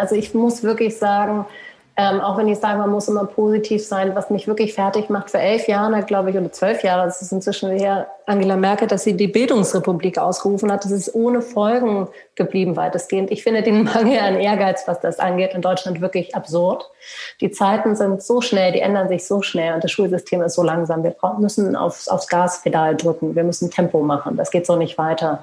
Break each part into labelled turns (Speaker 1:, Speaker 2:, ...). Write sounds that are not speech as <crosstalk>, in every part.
Speaker 1: Also ich muss wirklich sagen, ähm, auch wenn ich sage, man muss immer positiv sein, was mich wirklich fertig macht. Vor elf Jahren, glaube ich, oder zwölf Jahre, das ist inzwischen her, Angela Merkel, dass sie die Bildungsrepublik ausgerufen hat. Das ist ohne Folgen geblieben weitestgehend. Ich finde den Mangel an Ehrgeiz, was das angeht, in Deutschland wirklich absurd. Die Zeiten sind so schnell, die ändern sich so schnell und das Schulsystem ist so langsam. Wir müssen aufs, aufs Gaspedal drücken. Wir müssen Tempo machen. Das geht so nicht weiter.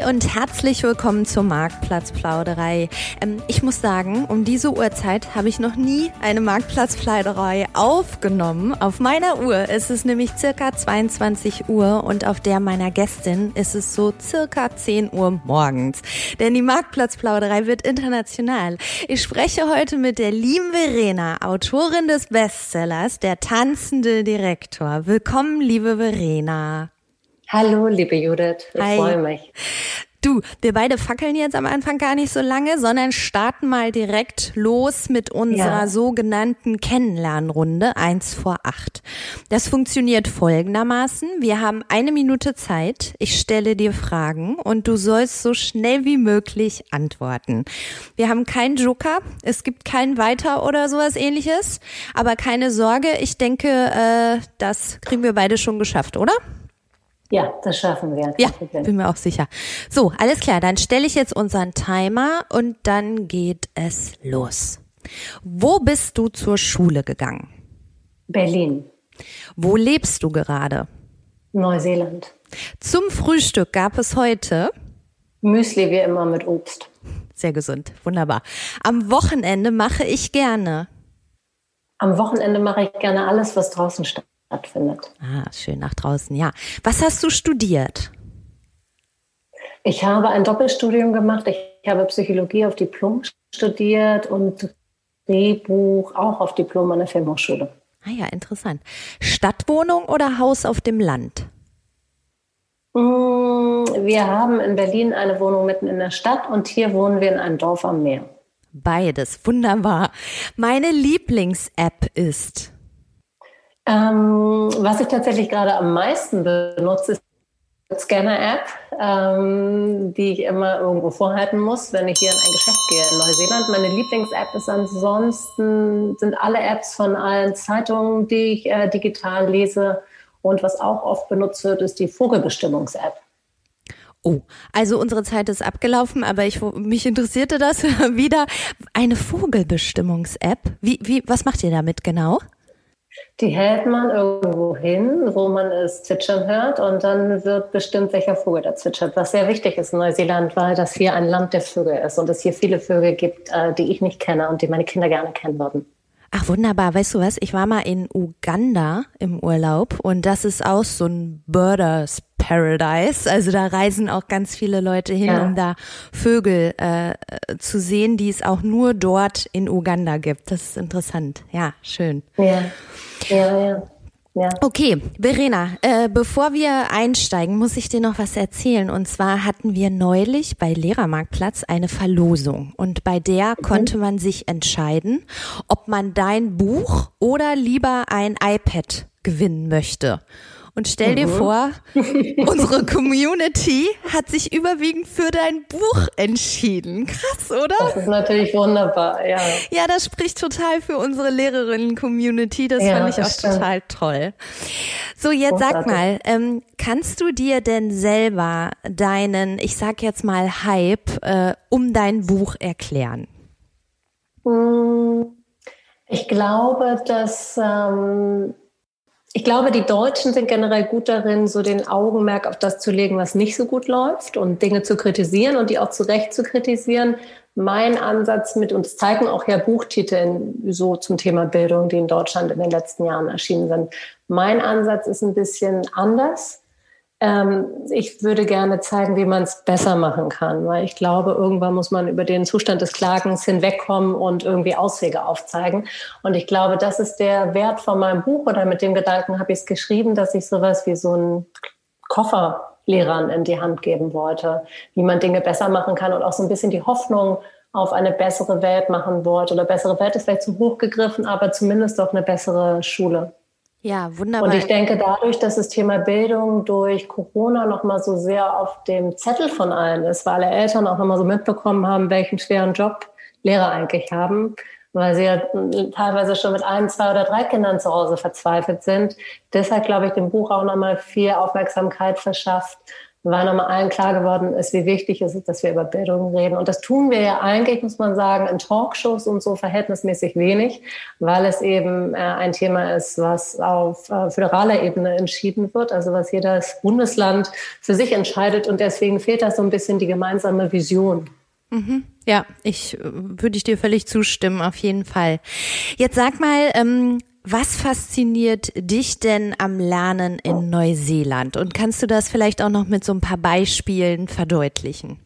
Speaker 2: Hey und herzlich willkommen zur Marktplatzplauderei. Ähm, ich muss sagen, um diese Uhrzeit habe ich noch nie eine Marktplatzplauderei aufgenommen. Auf meiner Uhr ist es nämlich circa 22 Uhr und auf der meiner Gästin ist es so circa 10 Uhr morgens. Denn die Marktplatzplauderei wird international. Ich spreche heute mit der lieben Verena, Autorin des Bestsellers Der tanzende Direktor. Willkommen, liebe Verena.
Speaker 1: Hallo, liebe Judith. Ich Hi. freue mich.
Speaker 2: Du, wir beide fackeln jetzt am Anfang gar nicht so lange, sondern starten mal direkt los mit unserer ja. sogenannten Kennenlernrunde eins vor acht. Das funktioniert folgendermaßen. Wir haben eine Minute Zeit. Ich stelle dir Fragen und du sollst so schnell wie möglich antworten. Wir haben keinen Joker. Es gibt kein Weiter oder sowas ähnliches. Aber keine Sorge. Ich denke, äh, das kriegen wir beide schon geschafft, oder?
Speaker 1: Ja, das schaffen wir.
Speaker 2: Ja, bin mir auch sicher. So, alles klar, dann stelle ich jetzt unseren Timer und dann geht es los. Wo bist du zur Schule gegangen?
Speaker 1: Berlin.
Speaker 2: Wo lebst du gerade?
Speaker 1: Neuseeland.
Speaker 2: Zum Frühstück gab es heute?
Speaker 1: Müsli wie immer mit Obst.
Speaker 2: Sehr gesund, wunderbar. Am Wochenende mache ich gerne.
Speaker 1: Am Wochenende mache ich gerne alles, was draußen stattfindet stattfindet.
Speaker 2: Ah, schön nach draußen, ja. Was hast du studiert?
Speaker 1: Ich habe ein Doppelstudium gemacht. Ich habe Psychologie auf Diplom studiert und Drehbuch auch auf Diplom an der Filmhochschule.
Speaker 2: Ah ja, interessant. Stadtwohnung oder Haus auf dem Land?
Speaker 1: Mm, wir haben in Berlin eine Wohnung mitten in der Stadt und hier wohnen wir in einem Dorf am Meer.
Speaker 2: Beides, wunderbar. Meine Lieblings-App ist
Speaker 1: ähm, was ich tatsächlich gerade am meisten benutze, ist die Scanner-App, ähm, die ich immer irgendwo vorhalten muss, wenn ich hier in ein Geschäft gehe in Neuseeland. Meine Lieblings-App ist ansonsten, sind alle Apps von allen Zeitungen, die ich äh, digital lese. Und was auch oft benutzt wird, ist die Vogelbestimmungs-App.
Speaker 2: Oh, also unsere Zeit ist abgelaufen, aber ich, mich interessierte das <laughs> wieder. Eine Vogelbestimmungs-App. Wie, wie, was macht ihr damit genau?
Speaker 1: Die hält man irgendwo hin, wo man es zwitschern hört und dann wird bestimmt, welcher Vogel da zwitschert. Was sehr wichtig ist in Neuseeland, weil das hier ein Land der Vögel ist und es hier viele Vögel gibt, äh, die ich nicht kenne und die meine Kinder gerne kennen würden.
Speaker 2: Ach wunderbar, weißt du was? Ich war mal in Uganda im Urlaub und das ist auch so ein Birders Paradise. Also da reisen auch ganz viele Leute hin, ja. um da Vögel äh, zu sehen, die es auch nur dort in Uganda gibt. Das ist interessant. Ja, schön.
Speaker 1: Ja, ja, ja. Ja.
Speaker 2: Okay, Verena, äh, bevor wir einsteigen, muss ich dir noch was erzählen. Und zwar hatten wir neulich bei Lehrermarktplatz eine Verlosung. Und bei der mhm. konnte man sich entscheiden, ob man dein Buch oder lieber ein iPad gewinnen möchte. Und stell dir mhm. vor, unsere Community hat sich überwiegend für dein Buch entschieden. Krass, oder?
Speaker 1: Das ist natürlich wunderbar, ja.
Speaker 2: Ja, das spricht total für unsere Lehrerinnen-Community. Das ja, fand ich auch stimmt. total toll. So, jetzt Großartig. sag mal, ähm, kannst du dir denn selber deinen, ich sag jetzt mal Hype, äh, um dein Buch erklären?
Speaker 1: Hm, ich glaube, dass ähm, ich glaube, die Deutschen sind generell gut darin, so den Augenmerk auf das zu legen, was nicht so gut läuft und Dinge zu kritisieren und die auch zu Recht zu kritisieren. mein Ansatz mit, und es zeigen auch ja Buchtitel so zum Thema Bildung, die in Deutschland in den letzten Jahren erschienen sind. Mein Ansatz ist ein bisschen anders. Ähm, ich würde gerne zeigen, wie man es besser machen kann, weil ich glaube, irgendwann muss man über den Zustand des Klagens hinwegkommen und irgendwie Auswege aufzeigen. Und ich glaube, das ist der Wert von meinem Buch oder mit dem Gedanken habe ich es geschrieben, dass ich sowas wie so einen Koffer Lehrern in die Hand geben wollte, wie man Dinge besser machen kann und auch so ein bisschen die Hoffnung auf eine bessere Welt machen wollte. Oder bessere Welt ist vielleicht zu hoch gegriffen, aber zumindest doch eine bessere Schule.
Speaker 2: Ja, wunderbar.
Speaker 1: Und ich denke, dadurch, dass das Thema Bildung durch Corona noch mal so sehr auf dem Zettel von allen ist, weil alle Eltern auch noch mal so mitbekommen haben, welchen schweren Job Lehrer eigentlich haben, weil sie ja teilweise schon mit ein, zwei oder drei Kindern zu Hause verzweifelt sind. Deshalb glaube ich, dem Buch auch noch mal viel Aufmerksamkeit verschafft, weil nochmal allen klar geworden ist, wie wichtig es ist, dass wir über Bildung reden. Und das tun wir ja eigentlich, muss man sagen, in Talkshows und so verhältnismäßig wenig, weil es eben äh, ein Thema ist, was auf äh, föderaler Ebene entschieden wird, also was jedes Bundesland für sich entscheidet. Und deswegen fehlt da so ein bisschen die gemeinsame Vision.
Speaker 2: Mhm. Ja, ich äh, würde ich dir völlig zustimmen, auf jeden Fall. Jetzt sag mal, ähm, was fasziniert dich denn am Lernen in Neuseeland? Und kannst du das vielleicht auch noch mit so ein paar Beispielen verdeutlichen?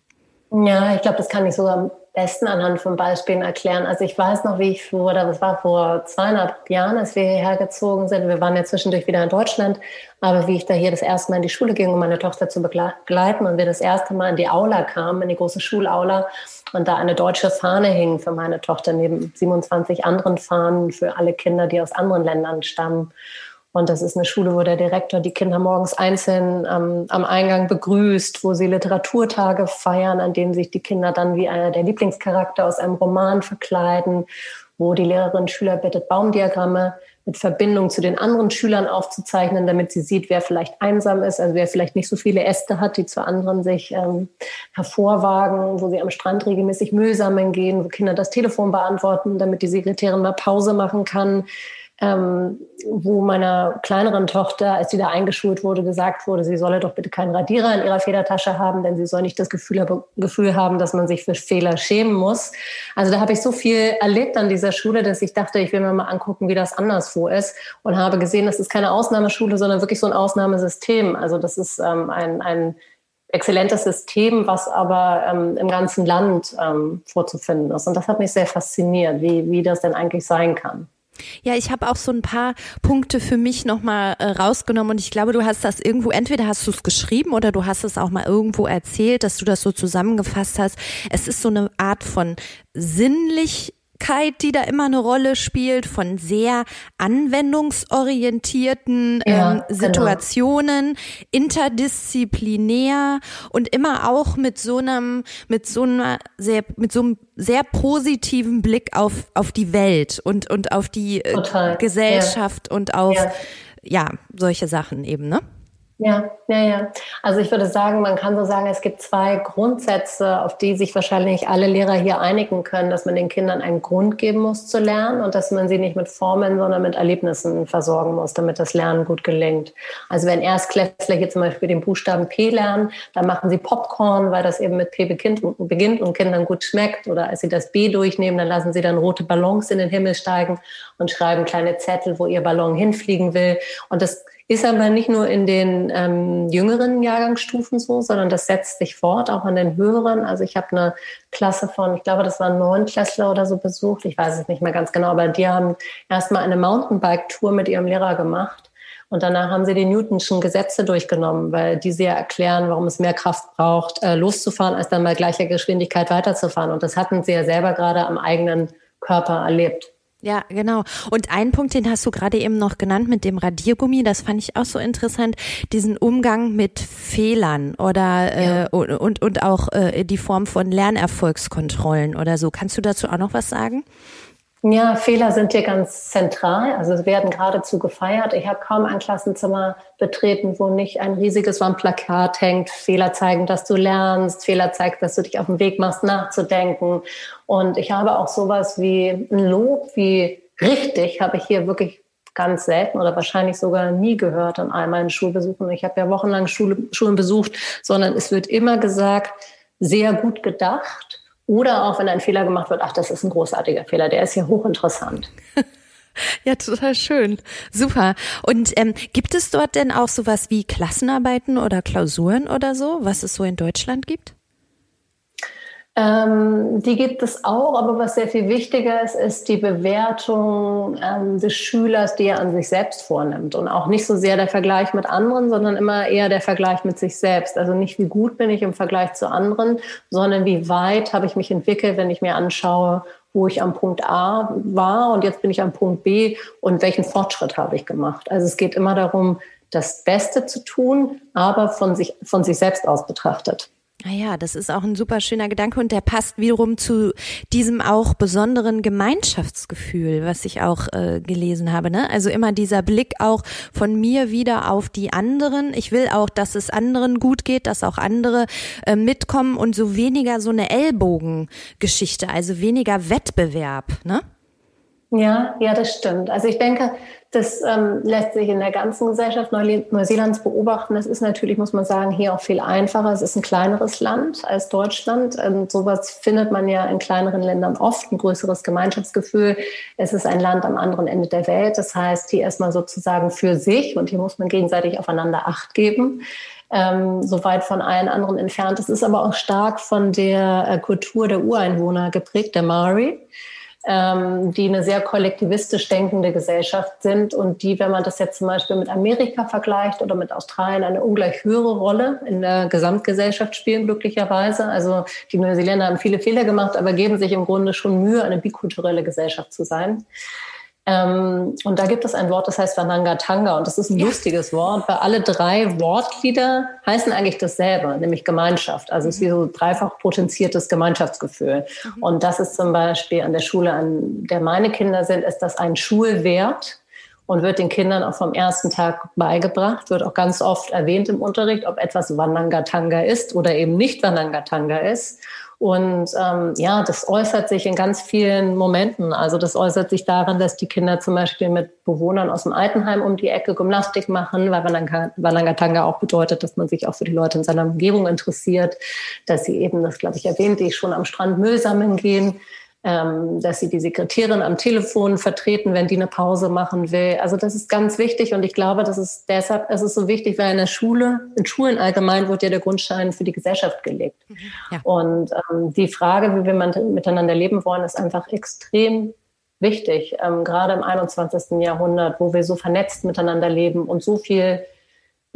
Speaker 1: Ja, ich glaube, das kann ich sogar besten anhand von Beispielen erklären. Also ich weiß noch, wie ich vor, das war vor zweieinhalb Jahren, als wir hierher gezogen sind. Wir waren ja zwischendurch wieder in Deutschland, aber wie ich da hier das erste Mal in die Schule ging, um meine Tochter zu begleiten und wir das erste Mal in die Aula kamen, in die große Schulaula und da eine deutsche Fahne hing für meine Tochter neben 27 anderen Fahnen für alle Kinder, die aus anderen Ländern stammen. Und das ist eine Schule, wo der Direktor die Kinder morgens einzeln ähm, am Eingang begrüßt, wo sie Literaturtage feiern, an denen sich die Kinder dann wie einer der Lieblingscharakter aus einem Roman verkleiden, wo die Lehrerin Schüler bittet, Baumdiagramme mit Verbindung zu den anderen Schülern aufzuzeichnen, damit sie sieht, wer vielleicht einsam ist, also wer vielleicht nicht so viele Äste hat, die zu anderen sich ähm, hervorwagen, wo sie am Strand regelmäßig Müll sammeln gehen, wo Kinder das Telefon beantworten, damit die Sekretärin mal Pause machen kann ähm, wo meiner kleineren Tochter, als sie da eingeschult wurde, gesagt wurde, sie solle doch bitte keinen Radierer in ihrer Federtasche haben, denn sie soll nicht das Gefühl, Gefühl haben, dass man sich für Fehler schämen muss. Also da habe ich so viel erlebt an dieser Schule, dass ich dachte, ich will mir mal angucken, wie das anderswo ist und habe gesehen, das ist keine Ausnahmeschule, sondern wirklich so ein Ausnahmesystem. Also das ist ähm, ein, ein exzellentes System, was aber ähm, im ganzen Land ähm, vorzufinden ist. Und das hat mich sehr fasziniert, wie, wie das denn eigentlich sein kann.
Speaker 2: Ja, ich habe auch so ein paar Punkte für mich nochmal äh, rausgenommen und ich glaube, du hast das irgendwo, entweder hast du es geschrieben oder du hast es auch mal irgendwo erzählt, dass du das so zusammengefasst hast. Es ist so eine Art von sinnlich die da immer eine Rolle spielt, von sehr anwendungsorientierten ja, ähm, genau. Situationen, genau. interdisziplinär und immer auch mit so einem, mit so einer sehr, mit so einem sehr positiven Blick auf, auf die Welt und, und auf die äh, Gesellschaft ja. und auf, ja. ja, solche Sachen eben, ne?
Speaker 1: Ja, ja, ja. Also ich würde sagen, man kann so sagen, es gibt zwei Grundsätze, auf die sich wahrscheinlich alle Lehrer hier einigen können, dass man den Kindern einen Grund geben muss zu lernen und dass man sie nicht mit Formeln, sondern mit Erlebnissen versorgen muss, damit das Lernen gut gelingt. Also wenn Erstklässler hier zum Beispiel den Buchstaben P lernen, dann machen sie Popcorn, weil das eben mit P beginnt, beginnt und Kindern gut schmeckt. Oder als sie das B durchnehmen, dann lassen sie dann rote Ballons in den Himmel steigen und schreiben kleine Zettel, wo ihr Ballon hinfliegen will. Und das ist aber nicht nur in den ähm, jüngeren Jahrgangsstufen so, sondern das setzt sich fort, auch an den höheren. Also ich habe eine Klasse von, ich glaube, das waren neun Klässler oder so besucht. Ich weiß es nicht mehr ganz genau, aber die haben erstmal eine Mountainbike-Tour mit ihrem Lehrer gemacht. Und danach haben sie die Newtonschen Gesetze durchgenommen, weil die sehr erklären, warum es mehr Kraft braucht, äh, loszufahren, als dann bei gleicher Geschwindigkeit weiterzufahren. Und das hatten sie ja selber gerade am eigenen Körper erlebt.
Speaker 2: Ja, genau. Und ein Punkt, den hast du gerade eben noch genannt mit dem Radiergummi, das fand ich auch so interessant, diesen Umgang mit Fehlern oder ja. äh, und, und auch äh, die Form von Lernerfolgskontrollen oder so. Kannst du dazu auch noch was sagen?
Speaker 1: Ja, Fehler sind hier ganz zentral. Also sie werden geradezu gefeiert. Ich habe kaum ein Klassenzimmer betreten, wo nicht ein riesiges Wandplakat hängt. Fehler zeigen, dass du lernst. Fehler zeigt, dass du dich auf den Weg machst, nachzudenken. Und ich habe auch sowas wie ein Lob, wie richtig, habe ich hier wirklich ganz selten oder wahrscheinlich sogar nie gehört an all meinen Schulbesuchen. Ich habe ja wochenlang Schule, Schulen besucht, sondern es wird immer gesagt, sehr gut gedacht Oder auch wenn ein Fehler gemacht wird, ach, das ist ein großartiger Fehler, der ist ja hochinteressant. <laughs>
Speaker 2: Ja, total schön. Super. Und ähm, gibt es dort denn auch sowas wie Klassenarbeiten oder Klausuren oder so, was es so in Deutschland gibt?
Speaker 1: Ähm, die gibt es auch, aber was sehr viel wichtiger ist, ist die Bewertung ähm, des Schülers, die er an sich selbst vornimmt. Und auch nicht so sehr der Vergleich mit anderen, sondern immer eher der Vergleich mit sich selbst. Also nicht, wie gut bin ich im Vergleich zu anderen, sondern wie weit habe ich mich entwickelt, wenn ich mir anschaue, wo ich am Punkt A war und jetzt bin ich am Punkt B und welchen Fortschritt habe ich gemacht. Also es geht immer darum, das Beste zu tun, aber von sich, von sich selbst aus betrachtet.
Speaker 2: Naja, ah das ist auch ein super schöner Gedanke und der passt wiederum zu diesem auch besonderen Gemeinschaftsgefühl, was ich auch äh, gelesen habe. Ne? Also immer dieser Blick auch von mir wieder auf die anderen. Ich will auch, dass es anderen gut geht, dass auch andere äh, mitkommen und so weniger so eine Ellbogengeschichte, also weniger Wettbewerb. Ne?
Speaker 1: Ja, ja, das stimmt. Also ich denke, das ähm, lässt sich in der ganzen Gesellschaft Neuseelands beobachten. Das ist natürlich, muss man sagen, hier auch viel einfacher. Es ist ein kleineres Land als Deutschland. Ähm, sowas findet man ja in kleineren Ländern oft, ein größeres Gemeinschaftsgefühl. Es ist ein Land am anderen Ende der Welt. Das heißt, hier erstmal sozusagen für sich und hier muss man gegenseitig aufeinander Acht geben. Ähm, so weit von allen anderen entfernt. Es ist aber auch stark von der äh, Kultur der Ureinwohner geprägt, der Maori ähm, die eine sehr kollektivistisch denkende Gesellschaft sind und die, wenn man das jetzt zum Beispiel mit Amerika vergleicht oder mit Australien, eine ungleich höhere Rolle in der Gesamtgesellschaft spielen, glücklicherweise. Also die Neuseeländer haben viele Fehler gemacht, aber geben sich im Grunde schon Mühe, eine bikulturelle Gesellschaft zu sein. Ähm, und da gibt es ein Wort, das heißt Vanangatanga. Und das ist ein ja. lustiges Wort, weil alle drei Wortglieder heißen eigentlich dasselbe, nämlich Gemeinschaft. Also es ist wie so dreifach potenziertes Gemeinschaftsgefühl. Mhm. Und das ist zum Beispiel an der Schule, an der meine Kinder sind, ist das ein Schulwert und wird den Kindern auch vom ersten Tag beigebracht, wird auch ganz oft erwähnt im Unterricht, ob etwas Wanangatanga ist oder eben nicht Wanangatanga ist. Und ähm, ja, das äußert sich in ganz vielen Momenten. Also das äußert sich darin, dass die Kinder zum Beispiel mit Bewohnern aus dem Altenheim um die Ecke Gymnastik machen, weil Walangatanga auch bedeutet, dass man sich auch für die Leute in seiner Umgebung interessiert, dass sie eben, das glaube ich erwähnt, die schon am Strand Müll sammeln gehen ähm, dass sie die Sekretärin am Telefon vertreten, wenn die eine Pause machen will. Also das ist ganz wichtig und ich glaube, das ist deshalb, es ist so wichtig, weil in der Schule, in Schulen allgemein wird ja der Grundstein für die Gesellschaft gelegt. Mhm, ja. Und ähm, die Frage, wie wir miteinander leben wollen, ist einfach extrem wichtig, ähm, gerade im 21. Jahrhundert, wo wir so vernetzt miteinander leben und so viel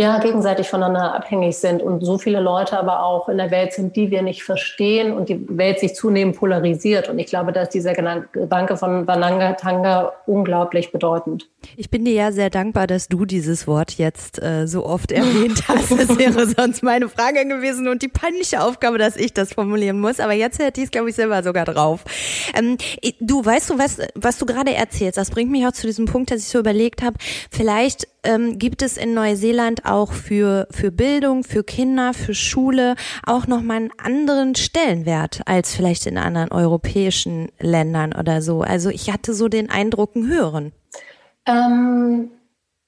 Speaker 1: ja, gegenseitig voneinander abhängig sind und so viele Leute aber auch in der Welt sind, die wir nicht verstehen und die Welt sich zunehmend polarisiert. Und ich glaube, dass dieser Gedanke von Vananga Tanga unglaublich bedeutend.
Speaker 2: Ich bin dir ja sehr dankbar, dass du dieses Wort jetzt äh, so oft erwähnt hast. Das wäre <laughs> sonst meine Frage gewesen und die peinliche Aufgabe, dass ich das formulieren muss. Aber jetzt hätte ich es, glaube ich, selber sogar drauf. Ähm, du weißt du, was, was du gerade erzählst, das bringt mich auch zu diesem Punkt, dass ich so überlegt habe, vielleicht ähm, gibt es in Neuseeland auch für, für Bildung, für Kinder, für Schule auch nochmal einen anderen Stellenwert als vielleicht in anderen europäischen Ländern oder so. Also ich hatte so den Eindruck, einen höheren.
Speaker 1: Ähm,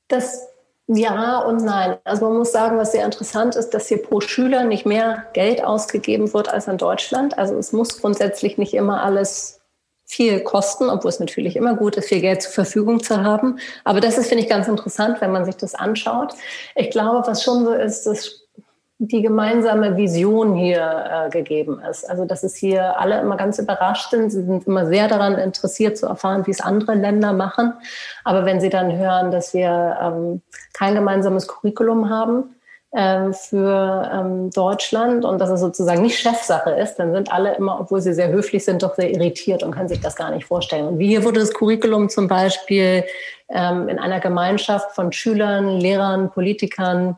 Speaker 1: das ja und nein. Also man muss sagen, was sehr interessant ist, dass hier pro Schüler nicht mehr Geld ausgegeben wird als in Deutschland. Also es muss grundsätzlich nicht immer alles viel kosten, obwohl es natürlich immer gut ist, viel Geld zur Verfügung zu haben. Aber das ist, finde ich, ganz interessant, wenn man sich das anschaut. Ich glaube, was schon so ist, dass die gemeinsame Vision hier äh, gegeben ist. Also, dass es hier alle immer ganz überrascht sind. Sie sind immer sehr daran interessiert zu erfahren, wie es andere Länder machen. Aber wenn sie dann hören, dass wir ähm, kein gemeinsames Curriculum haben, ähm, für ähm, Deutschland und dass es sozusagen nicht Chefsache ist, dann sind alle immer, obwohl sie sehr höflich sind, doch sehr irritiert und können sich das gar nicht vorstellen. Und wie hier wurde das Curriculum zum Beispiel ähm, in einer Gemeinschaft von Schülern, Lehrern, Politikern,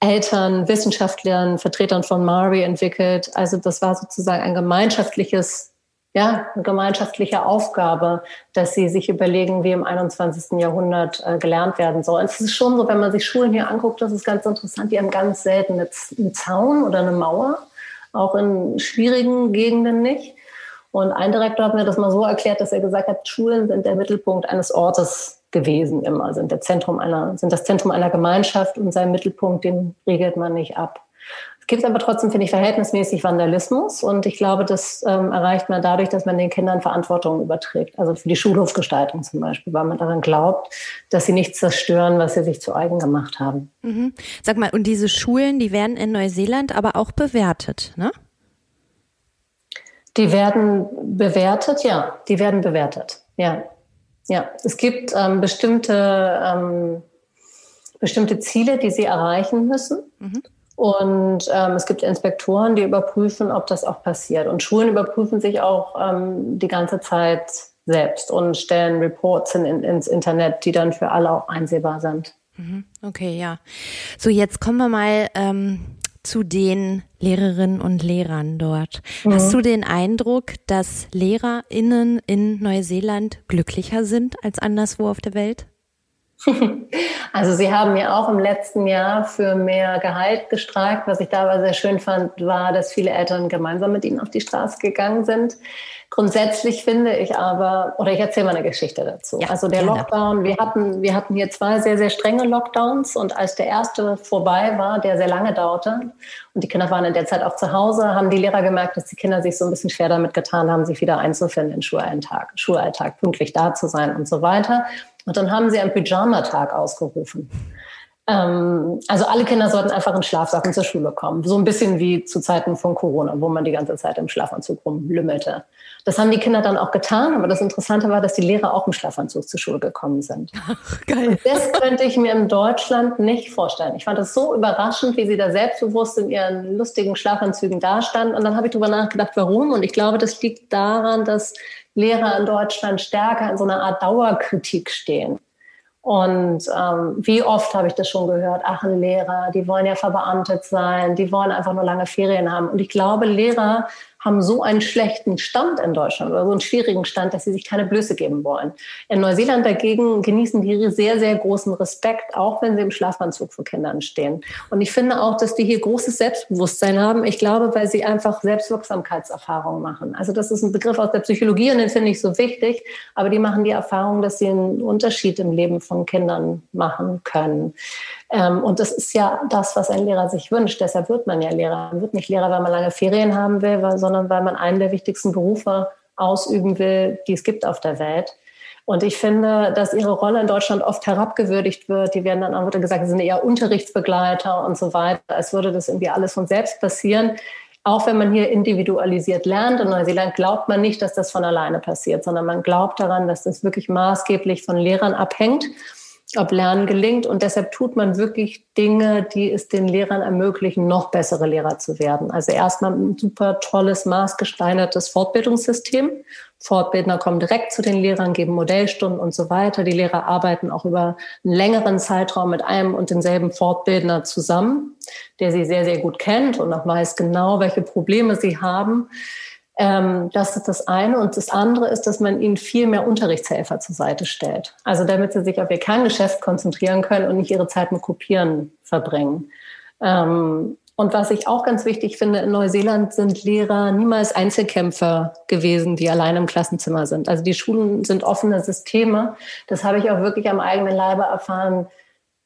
Speaker 1: Eltern, Wissenschaftlern, Vertretern von Mari entwickelt. Also das war sozusagen ein gemeinschaftliches ja, eine gemeinschaftliche Aufgabe, dass sie sich überlegen, wie im 21. Jahrhundert äh, gelernt werden soll. es ist schon so, wenn man sich Schulen hier anguckt, das ist ganz interessant, die haben ganz selten einen Zaun oder eine Mauer, auch in schwierigen Gegenden nicht. Und ein Direktor hat mir das mal so erklärt, dass er gesagt hat, Schulen sind der Mittelpunkt eines Ortes gewesen immer, sind, der Zentrum einer, sind das Zentrum einer Gemeinschaft und seinen Mittelpunkt, den regelt man nicht ab gibt aber trotzdem, finde ich, verhältnismäßig Vandalismus. Und ich glaube, das ähm, erreicht man dadurch, dass man den Kindern Verantwortung überträgt. Also für die Schulhofgestaltung zum Beispiel, weil man daran glaubt, dass sie nichts zerstören, was sie sich zu eigen gemacht haben.
Speaker 2: Mhm. Sag mal, und diese Schulen, die werden in Neuseeland aber auch bewertet, ne?
Speaker 1: Die werden bewertet, ja. Die werden bewertet, ja. Ja, es gibt ähm, bestimmte, ähm, bestimmte Ziele, die sie erreichen müssen. Mhm. Und ähm, es gibt Inspektoren, die überprüfen, ob das auch passiert. Und Schulen überprüfen sich auch ähm, die ganze Zeit selbst und stellen Reports in, in, ins Internet, die dann für alle auch einsehbar sind.
Speaker 2: Mhm. Okay, ja. So, jetzt kommen wir mal ähm, zu den Lehrerinnen und Lehrern dort. Mhm. Hast du den Eindruck, dass LehrerInnen in Neuseeland glücklicher sind als anderswo auf der Welt? <laughs>
Speaker 1: Also Sie haben ja auch im letzten Jahr für mehr Gehalt gestreikt. Was ich dabei sehr schön fand, war, dass viele Eltern gemeinsam mit Ihnen auf die Straße gegangen sind. Grundsätzlich finde ich aber, oder ich erzähle mal eine Geschichte dazu. Ja, also der gerne. Lockdown, wir hatten, wir hatten hier zwei sehr, sehr strenge Lockdowns und als der erste vorbei war, der sehr lange dauerte und die Kinder waren in der Zeit auch zu Hause, haben die Lehrer gemerkt, dass die Kinder sich so ein bisschen schwer damit getan haben, sich wieder einzufinden in Schulalltag, Schulalltag, pünktlich da zu sein und so weiter. Und dann haben sie einen Pyjama-Tag ausgerufen. Ähm, also alle Kinder sollten einfach in Schlafsachen zur Schule kommen. So ein bisschen wie zu Zeiten von Corona, wo man die ganze Zeit im Schlafanzug rumlümmelte. Das haben die Kinder dann auch getan, aber das Interessante war, dass die Lehrer auch im Schlafanzug zur Schule gekommen sind. Ach, geil. Und das könnte ich mir in Deutschland nicht vorstellen. Ich fand das so überraschend, wie sie da selbstbewusst in ihren lustigen Schlafanzügen dastanden. Und dann habe ich darüber nachgedacht, warum. Und ich glaube, das liegt daran, dass Lehrer in Deutschland stärker in so einer Art Dauerkritik stehen. Und ähm, wie oft habe ich das schon gehört? Ach, ein Lehrer, die wollen ja verbeamtet sein, die wollen einfach nur lange Ferien haben. Und ich glaube, Lehrer haben so einen schlechten Stand in Deutschland oder so einen schwierigen Stand, dass sie sich keine Blöße geben wollen. In Neuseeland dagegen genießen die sehr, sehr großen Respekt, auch wenn sie im Schlafanzug vor Kindern stehen. Und ich finde auch, dass die hier großes Selbstbewusstsein haben. Ich glaube, weil sie einfach Selbstwirksamkeitserfahrungen machen. Also das ist ein Begriff aus der Psychologie und den finde ich so wichtig. Aber die machen die Erfahrung, dass sie einen Unterschied im Leben von Kindern machen können. Ähm, und das ist ja das, was ein Lehrer sich wünscht. Deshalb wird man ja Lehrer. Man wird nicht Lehrer, weil man lange Ferien haben will, sondern weil man einen der wichtigsten Berufe ausüben will, die es gibt auf der Welt. Und ich finde, dass ihre Rolle in Deutschland oft herabgewürdigt wird. Die werden dann auch wieder gesagt, sie sind eher Unterrichtsbegleiter und so weiter. als würde das irgendwie alles von selbst passieren. Auch wenn man hier individualisiert lernt in Neuseeland, glaubt man nicht, dass das von alleine passiert, sondern man glaubt daran, dass das wirklich maßgeblich von Lehrern abhängt ob Lernen gelingt. Und deshalb tut man wirklich Dinge, die es den Lehrern ermöglichen, noch bessere Lehrer zu werden. Also erstmal ein super tolles, maßgesteinertes Fortbildungssystem. Fortbildner kommen direkt zu den Lehrern, geben Modellstunden und so weiter. Die Lehrer arbeiten auch über einen längeren Zeitraum mit einem und denselben Fortbildner zusammen, der sie sehr, sehr gut kennt und auch weiß genau, welche Probleme sie haben. Ähm, das ist das eine. Und das andere ist, dass man ihnen viel mehr Unterrichtshelfer zur Seite stellt. Also damit sie sich auf ihr Kerngeschäft konzentrieren können und nicht ihre Zeit mit Kopieren verbringen. Ähm, und was ich auch ganz wichtig finde, in Neuseeland sind Lehrer niemals Einzelkämpfer gewesen, die allein im Klassenzimmer sind. Also die Schulen sind offene Systeme. Das habe ich auch wirklich am eigenen Leibe erfahren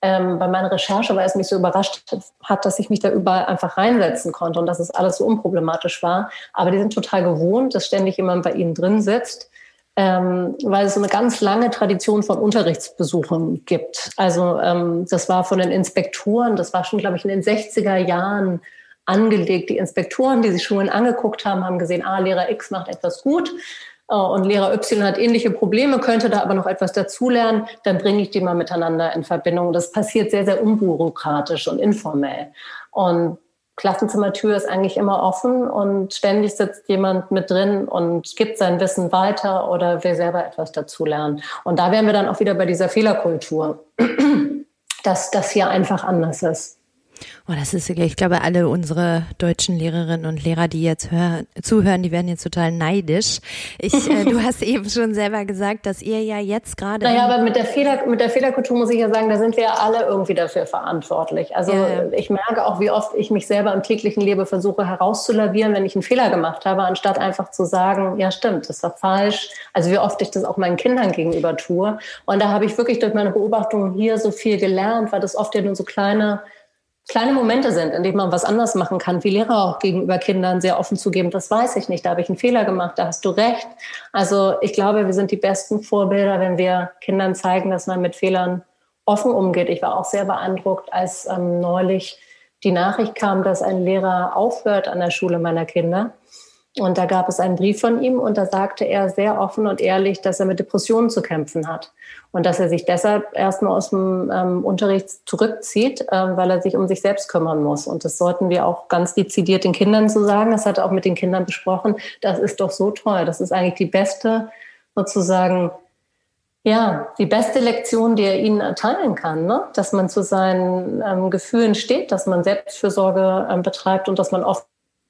Speaker 1: ähm, bei meiner Recherche, weil es mich so überrascht hat, dass ich mich da überall einfach reinsetzen konnte und dass es alles so unproblematisch war. Aber die sind total gewohnt, dass ständig jemand bei ihnen drin sitzt, ähm, weil es so eine ganz lange Tradition von Unterrichtsbesuchen gibt. Also ähm, das war von den Inspektoren, das war schon, glaube ich, in den 60er Jahren angelegt. Die Inspektoren, die sich Schulen angeguckt haben, haben gesehen, ah, Lehrer X macht etwas gut und Lehrer Y hat ähnliche Probleme, könnte da aber noch etwas dazulernen, dann bringe ich die mal miteinander in Verbindung. Das passiert sehr, sehr unbürokratisch und informell. Und Klassenzimmertür ist eigentlich immer offen und ständig sitzt jemand mit drin und gibt sein Wissen weiter oder will selber etwas dazulernen. Und da wären wir dann auch wieder bei dieser Fehlerkultur, <clears throat> dass das hier einfach anders ist.
Speaker 2: Oh, das ist, ich glaube, alle unsere deutschen Lehrerinnen und Lehrer, die jetzt hören, zuhören, die werden jetzt total neidisch. Ich, äh, du <laughs> hast eben schon selber gesagt, dass ihr ja jetzt gerade.
Speaker 1: Naja, aber mit der Fehler, mit der Fehlerkultur muss ich ja sagen, da sind wir ja alle irgendwie dafür verantwortlich. Also ja. ich merke auch, wie oft ich mich selber im täglichen Leben versuche herauszulavieren, wenn ich einen Fehler gemacht habe, anstatt einfach zu sagen, ja stimmt, das war falsch. Also wie oft ich das auch meinen Kindern gegenüber tue. Und da habe ich wirklich durch meine Beobachtungen hier so viel gelernt, weil das oft ja nur so kleine kleine Momente sind, in denen man was anders machen kann, wie Lehrer auch gegenüber Kindern sehr offen zugeben, das weiß ich nicht, da habe ich einen Fehler gemacht, da hast du recht. Also ich glaube, wir sind die besten Vorbilder, wenn wir Kindern zeigen, dass man mit Fehlern offen umgeht. Ich war auch sehr beeindruckt, als ähm, neulich die Nachricht kam, dass ein Lehrer aufhört an der Schule meiner Kinder und da gab es einen Brief von ihm und da sagte er sehr offen und ehrlich, dass er mit Depressionen zu kämpfen hat und dass er sich deshalb erstmal aus dem ähm, Unterricht zurückzieht, äh, weil er sich um sich selbst kümmern muss. Und das sollten wir auch ganz dezidiert den Kindern zu sagen. Das hat er auch mit den Kindern besprochen. Das ist doch so toll. Das ist eigentlich die beste, sozusagen, ja, die beste Lektion, die er ihnen erteilen kann, ne? dass man zu seinen ähm, Gefühlen steht, dass man Selbstfürsorge ähm, betreibt und dass man oft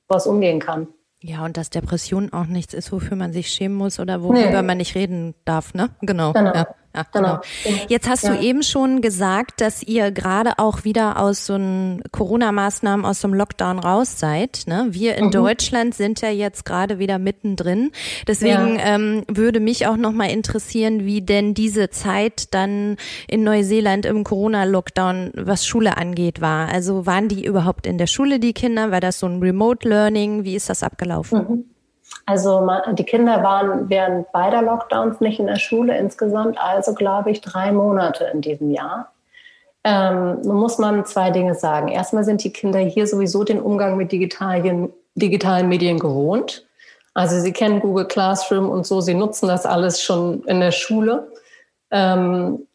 Speaker 1: was umgehen kann.
Speaker 2: Ja, und dass Depression auch nichts ist, wofür man sich schämen muss oder worüber nee. man nicht reden darf, ne? Genau. genau. Ja. Ja, genau. genau. Jetzt hast ja. du eben schon gesagt, dass ihr gerade auch wieder aus so einem Corona-Maßnahmen, aus so einem Lockdown raus seid. Ne? Wir in mhm. Deutschland sind ja jetzt gerade wieder mittendrin. Deswegen ja. ähm, würde mich auch nochmal interessieren, wie denn diese Zeit dann in Neuseeland im Corona-Lockdown, was Schule angeht, war. Also waren die überhaupt in der Schule, die Kinder? War das so ein Remote Learning? Wie ist das abgelaufen?
Speaker 1: Mhm. Also die Kinder waren während beider Lockdowns nicht in der Schule insgesamt, also glaube ich drei Monate in diesem Jahr. Ähm, nun muss man zwei Dinge sagen. Erstmal sind die Kinder hier sowieso den Umgang mit digitalen, digitalen Medien gewohnt. Also sie kennen Google Classroom und so, sie nutzen das alles schon in der Schule. Ähm,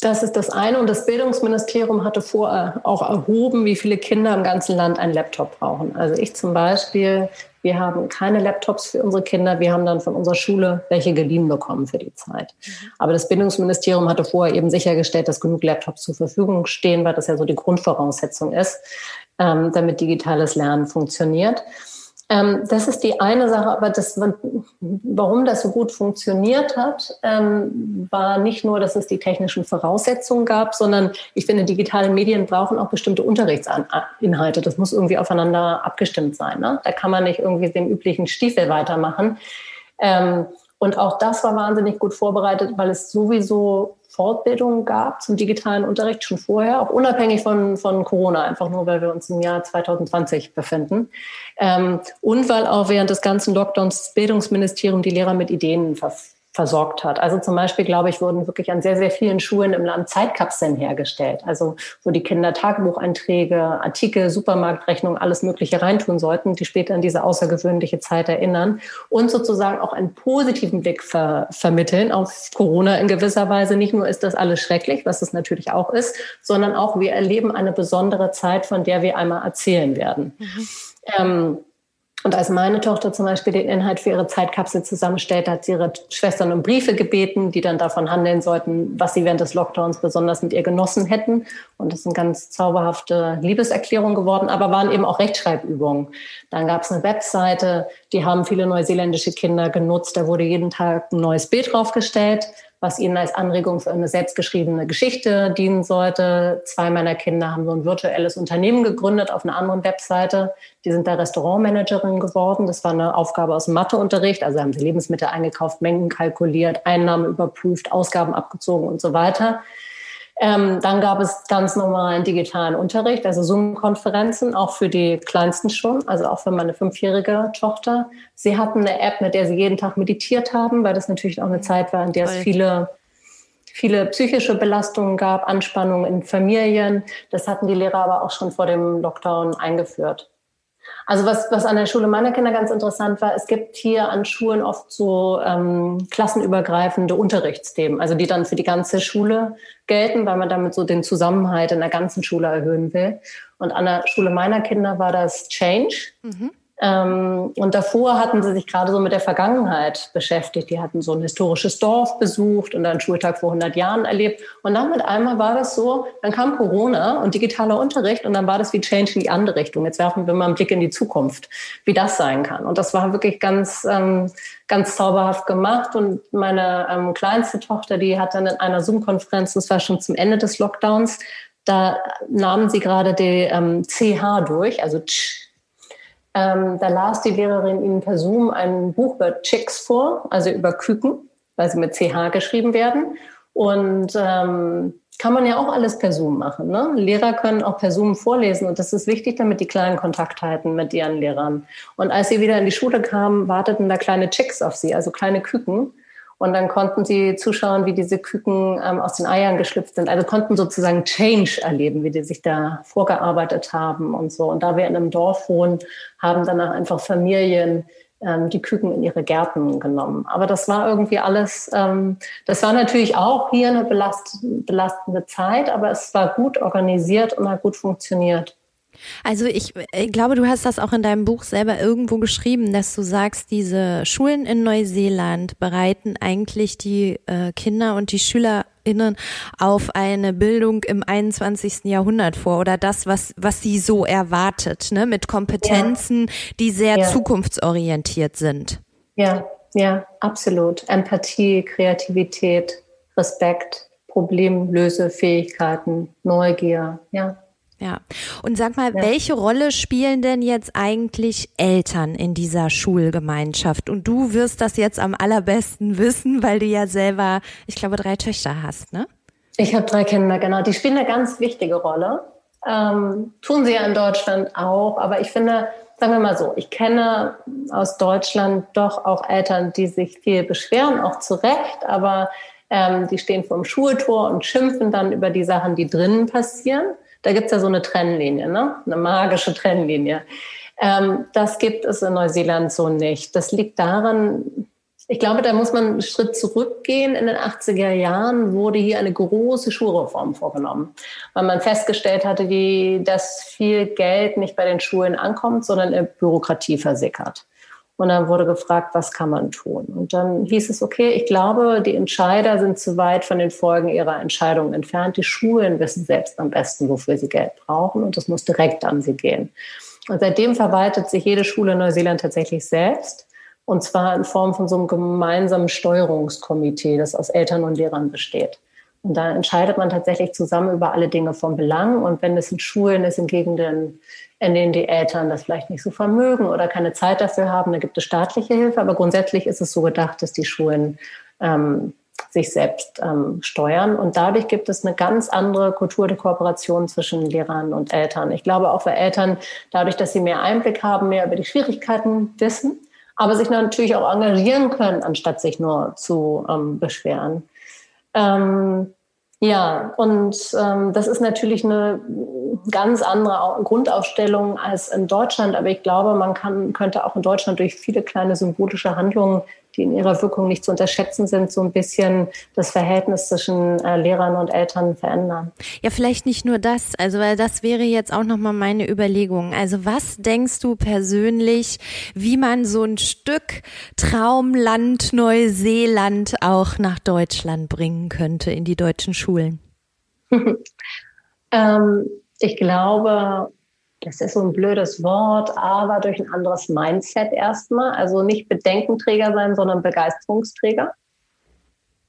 Speaker 1: das ist das eine. Und das Bildungsministerium hatte vorher auch erhoben, wie viele Kinder im ganzen Land einen Laptop brauchen. Also ich zum Beispiel wir haben keine Laptops für unsere Kinder. Wir haben dann von unserer Schule welche geliehen bekommen für die Zeit. Aber das Bildungsministerium hatte vorher eben sichergestellt, dass genug Laptops zur Verfügung stehen, weil das ja so die Grundvoraussetzung ist, ähm, damit digitales Lernen funktioniert. Ähm, das ist die eine Sache, aber das, warum das so gut funktioniert hat, ähm, war nicht nur, dass es die technischen Voraussetzungen gab, sondern ich finde, digitale Medien brauchen auch bestimmte Unterrichtsinhalte. Das muss irgendwie aufeinander abgestimmt sein. Ne? Da kann man nicht irgendwie dem üblichen Stiefel weitermachen. Ähm, und auch das war wahnsinnig gut vorbereitet, weil es sowieso Fortbildungen gab zum digitalen Unterricht schon vorher, auch unabhängig von, von Corona, einfach nur, weil wir uns im Jahr 2020 befinden. Ähm, und weil auch während des ganzen Lockdowns das Bildungsministerium die Lehrer mit Ideen verfolgt versorgt hat. Also zum Beispiel, glaube ich, wurden wirklich an sehr, sehr vielen Schulen im Land Zeitkapseln hergestellt. Also wo die Kinder Tagebucheinträge, Artikel, Supermarktrechnungen, alles Mögliche reintun sollten, die später an diese außergewöhnliche Zeit erinnern und sozusagen auch einen positiven Blick ver vermitteln auf Corona in gewisser Weise. Nicht nur ist das alles schrecklich, was es natürlich auch ist, sondern auch wir erleben eine besondere Zeit, von der wir einmal erzählen werden. Mhm. Ähm, und als meine Tochter zum Beispiel den Inhalt für ihre Zeitkapsel zusammenstellt, hat sie ihre Schwestern um Briefe gebeten, die dann davon handeln sollten, was sie während des Lockdowns besonders mit ihr genossen hätten. Und das sind ganz zauberhafte Liebeserklärungen geworden, aber waren eben auch Rechtschreibübungen. Dann gab es eine Webseite, die haben viele neuseeländische Kinder genutzt. Da wurde jeden Tag ein neues Bild draufgestellt was ihnen als Anregung für eine selbstgeschriebene Geschichte dienen sollte. Zwei meiner Kinder haben so ein virtuelles Unternehmen gegründet auf einer anderen Webseite. Die sind da Restaurantmanagerin geworden. Das war eine Aufgabe aus dem Matheunterricht. Also haben sie Lebensmittel eingekauft, Mengen kalkuliert, Einnahmen überprüft, Ausgaben abgezogen und so weiter. Ähm, dann gab es ganz normalen digitalen Unterricht, also Zoom-Konferenzen, auch für die Kleinsten schon, also auch für meine fünfjährige Tochter. Sie hatten eine App, mit der sie jeden Tag meditiert haben, weil das natürlich auch eine Zeit war, in der es viele viele psychische Belastungen gab, Anspannungen in Familien. Das hatten die Lehrer aber auch schon vor dem Lockdown eingeführt. Also was, was an der Schule meiner Kinder ganz interessant war, es gibt hier an Schulen oft so ähm, klassenübergreifende Unterrichtsthemen, also die dann für die ganze Schule gelten, weil man damit so den Zusammenhalt in der ganzen Schule erhöhen will. Und an der Schule meiner Kinder war das Change. Mhm. Ähm, und davor hatten sie sich gerade so mit der Vergangenheit beschäftigt. Die hatten so ein historisches Dorf besucht und einen Schultag vor 100 Jahren erlebt. Und dann mit einmal war das so, dann kam Corona und digitaler Unterricht und dann war das wie Change in die andere Richtung. Jetzt werfen wir mal einen Blick in die Zukunft, wie das sein kann. Und das war wirklich ganz, ähm, ganz zauberhaft gemacht. Und meine ähm, kleinste Tochter, die hat dann in einer Zoom-Konferenz, das war schon zum Ende des Lockdowns, da nahmen sie gerade die CH durch, also tsch, ähm, da las die Lehrerin ihnen per Zoom ein Buch über Chicks vor, also über Küken, weil sie mit CH geschrieben werden. Und ähm, kann man ja auch alles per Zoom machen. Ne? Lehrer können auch per Zoom vorlesen und das ist wichtig, damit die kleinen Kontakt halten mit ihren Lehrern. Und als sie wieder in die Schule kamen, warteten da kleine Chicks auf sie, also kleine Küken. Und dann konnten sie zuschauen, wie diese Küken ähm, aus den Eiern geschlüpft sind. Also konnten sozusagen Change erleben, wie die sich da vorgearbeitet haben und so. Und da wir in einem Dorf wohnen, haben danach einfach Familien ähm, die Küken in ihre Gärten genommen. Aber das war irgendwie alles, ähm, das war natürlich auch hier eine belast, belastende Zeit, aber es war gut organisiert und hat gut funktioniert.
Speaker 2: Also ich, ich, glaube, du hast das auch in deinem Buch selber irgendwo geschrieben, dass du sagst, diese Schulen in Neuseeland bereiten eigentlich die äh, Kinder und die SchülerInnen auf eine Bildung im 21. Jahrhundert vor oder das, was, was sie so erwartet, ne, mit Kompetenzen, ja. die sehr ja. zukunftsorientiert sind.
Speaker 1: Ja, ja, absolut. Empathie, Kreativität, Respekt, Problemlösefähigkeiten, Neugier, ja.
Speaker 2: Ja. Und sag mal, ja. welche Rolle spielen denn jetzt eigentlich Eltern in dieser Schulgemeinschaft? Und du wirst das jetzt am allerbesten <laughs> wissen, weil du ja selber, ich glaube, drei Töchter hast, ne?
Speaker 1: Ich habe drei Kinder, genau. Die spielen eine ganz wichtige Rolle. Ähm, tun sie ja in Deutschland auch. Aber ich finde, sagen wir mal so, ich kenne aus Deutschland doch auch Eltern, die sich viel beschweren, auch zu Recht, aber ähm, die stehen vor dem Schultor und schimpfen dann über die Sachen, die drinnen passieren. Da gibt's ja so eine Trennlinie, ne? eine magische Trennlinie. Ähm, das gibt es in Neuseeland so nicht. Das liegt daran, ich glaube, da muss man einen Schritt zurückgehen. In den 80er Jahren wurde hier eine große Schulreform vorgenommen, weil man festgestellt hatte, die, dass viel Geld nicht bei den Schulen ankommt, sondern in Bürokratie versickert. Und dann wurde gefragt, was kann man tun? Und dann hieß es, okay, ich glaube, die Entscheider sind zu weit von den Folgen ihrer Entscheidungen entfernt. Die Schulen wissen selbst am besten, wofür sie Geld brauchen und das muss direkt an sie gehen. Und seitdem verwaltet sich jede Schule in Neuseeland tatsächlich selbst. Und zwar in Form von so einem gemeinsamen Steuerungskomitee, das aus Eltern und Lehrern besteht. Und da entscheidet man tatsächlich zusammen über alle Dinge vom Belang. Und wenn es in Schulen ist, in Gegenden, in denen die Eltern das vielleicht nicht so vermögen oder keine Zeit dafür haben, da gibt es staatliche Hilfe. Aber grundsätzlich ist es so gedacht, dass die Schulen ähm, sich selbst ähm, steuern. Und dadurch gibt es eine ganz andere Kultur der Kooperation zwischen Lehrern und Eltern. Ich glaube auch für Eltern, dadurch, dass sie mehr Einblick haben, mehr über die Schwierigkeiten wissen, aber sich natürlich auch engagieren können, anstatt sich nur zu ähm, beschweren. Ähm, ja, und ähm, das ist natürlich eine ganz andere Grundaufstellung als in Deutschland, aber ich glaube, man kann, könnte auch in Deutschland durch viele kleine symbolische Handlungen die in ihrer Wirkung nicht zu unterschätzen sind, so ein bisschen das Verhältnis zwischen äh, Lehrern und Eltern verändern.
Speaker 2: Ja, vielleicht nicht nur das, also weil das wäre jetzt auch nochmal meine Überlegung. Also was denkst du persönlich, wie man so ein Stück Traumland Neuseeland auch nach Deutschland bringen könnte in die deutschen Schulen? <laughs>
Speaker 1: ähm, ich glaube, das ist so ein blödes Wort, aber durch ein anderes Mindset erstmal. Also nicht Bedenkenträger sein, sondern Begeisterungsträger.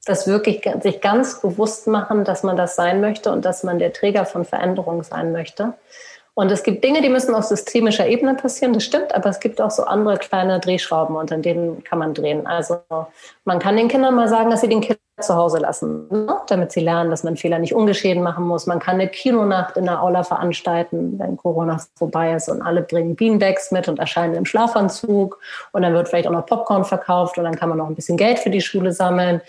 Speaker 1: Das wirklich sich ganz bewusst machen, dass man das sein möchte und dass man der Träger von Veränderung sein möchte. Und es gibt Dinge, die müssen auf systemischer Ebene passieren, das stimmt, aber es gibt auch so andere kleine Drehschrauben und an denen kann man drehen. Also man kann den Kindern mal sagen, dass sie den Kindern zu Hause lassen, ne? damit sie lernen, dass man Fehler nicht ungeschehen machen muss. Man kann eine Kinonacht in der Aula veranstalten, wenn Corona vorbei ist und alle bringen Beanbags mit und erscheinen im Schlafanzug und dann wird vielleicht auch noch Popcorn verkauft und dann kann man noch ein bisschen Geld für die Schule sammeln.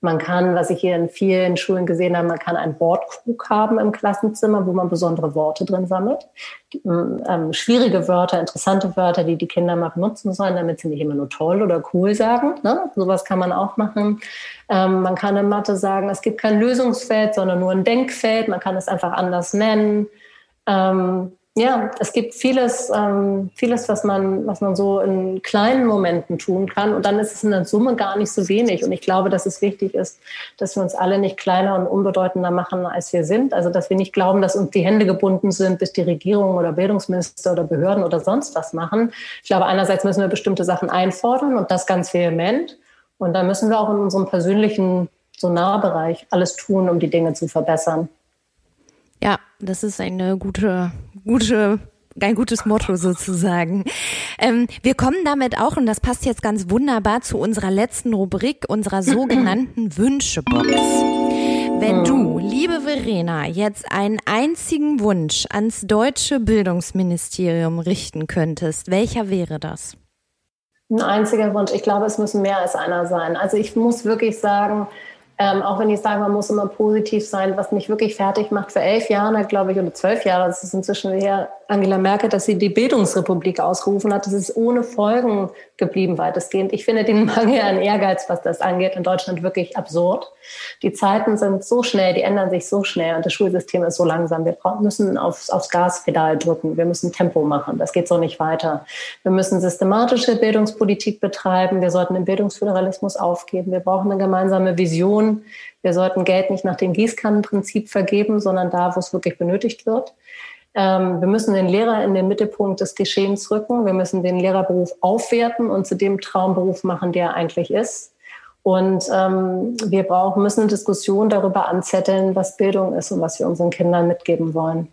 Speaker 1: Man kann, was ich hier in vielen Schulen gesehen habe, man kann ein Wortkrug haben im Klassenzimmer, wo man besondere Worte drin sammelt. Ähm, schwierige Wörter, interessante Wörter, die die Kinder mal benutzen sollen, damit sie nicht immer nur toll oder cool sagen. Ne? Sowas kann man auch machen. Ähm, man kann in Mathe sagen, es gibt kein Lösungsfeld, sondern nur ein Denkfeld. Man kann es einfach anders nennen. Ähm, ja, es gibt vieles, ähm, vieles, was man, was man so in kleinen Momenten tun kann. Und dann ist es in der Summe gar nicht so wenig. Und ich glaube, dass es wichtig ist, dass wir uns alle nicht kleiner und unbedeutender machen, als wir sind. Also, dass wir nicht glauben, dass uns die Hände gebunden sind, bis die Regierung oder Bildungsminister oder Behörden oder sonst was machen. Ich glaube, einerseits müssen wir bestimmte Sachen einfordern und das ganz vehement. Und dann müssen wir auch in unserem persönlichen so Nahbereich alles tun, um die Dinge zu verbessern.
Speaker 2: Ja, das ist eine gute, gute ein gutes Motto sozusagen. Ähm, wir kommen damit auch, und das passt jetzt ganz wunderbar zu unserer letzten Rubrik, unserer sogenannten <clears throat> Wünschebox. Wenn du, liebe Verena, jetzt einen einzigen Wunsch ans deutsche Bildungsministerium richten könntest, welcher wäre das?
Speaker 1: Ein einziger Wunsch. Ich glaube, es müssen mehr als einer sein. Also ich muss wirklich sagen, ähm, auch wenn ich sage, man muss immer positiv sein, was mich wirklich fertig macht. Vor elf Jahren, glaube ich, oder zwölf Jahre, das ist inzwischen her, Angela Merkel, dass sie die Bildungsrepublik ausgerufen hat. Das ist ohne Folgen geblieben weitestgehend. Ich finde den Mangel an Ehrgeiz, was das angeht, in Deutschland wirklich absurd. Die Zeiten sind so schnell, die ändern sich so schnell und das Schulsystem ist so langsam. Wir müssen aufs, aufs Gaspedal drücken. Wir müssen Tempo machen. Das geht so nicht weiter. Wir müssen systematische Bildungspolitik betreiben. Wir sollten den Bildungsföderalismus aufgeben. Wir brauchen eine gemeinsame Vision. Wir sollten Geld nicht nach dem Gießkannenprinzip vergeben, sondern da, wo es wirklich benötigt wird. Ähm, wir müssen den Lehrer in den Mittelpunkt des Geschehens rücken. Wir müssen den Lehrerberuf aufwerten und zu dem Traumberuf machen, der er eigentlich ist. Und ähm, wir brauchen, müssen eine Diskussion darüber anzetteln, was Bildung ist und was wir unseren Kindern mitgeben wollen.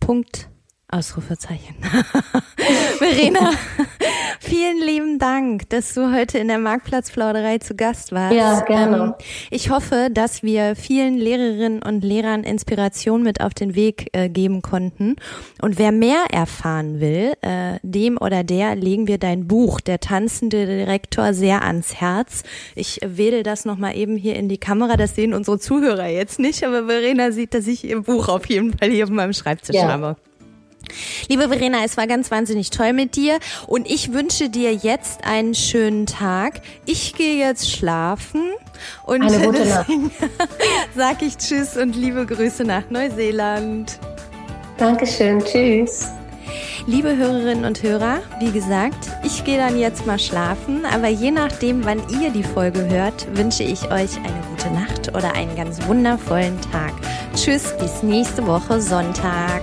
Speaker 2: Punkt. Ausrufezeichen. <laughs> Verena, <laughs> vielen lieben Dank, dass du heute in der Marktplatzplauderei zu Gast warst.
Speaker 1: Ja, gerne. Ähm,
Speaker 2: ich hoffe, dass wir vielen Lehrerinnen und Lehrern Inspiration mit auf den Weg äh, geben konnten. Und wer mehr erfahren will, äh, dem oder der legen wir dein Buch, Der tanzende Direktor, sehr ans Herz. Ich wähle das nochmal eben hier in die Kamera. Das sehen unsere Zuhörer jetzt nicht, aber Verena sieht, dass ich ihr Buch auf jeden Fall hier auf meinem Schreibtisch ja. habe. Liebe Verena, es war ganz wahnsinnig toll mit dir und ich wünsche dir jetzt einen schönen Tag. Ich gehe jetzt schlafen und
Speaker 1: Eine gute <laughs> Nacht.
Speaker 2: sag ich Tschüss und liebe Grüße nach Neuseeland.
Speaker 1: Dankeschön, Tschüss.
Speaker 2: Liebe Hörerinnen und Hörer, wie gesagt, ich gehe dann jetzt mal schlafen, aber je nachdem, wann ihr die Folge hört, wünsche ich euch eine gute Nacht oder einen ganz wundervollen Tag. Tschüss, bis nächste Woche Sonntag.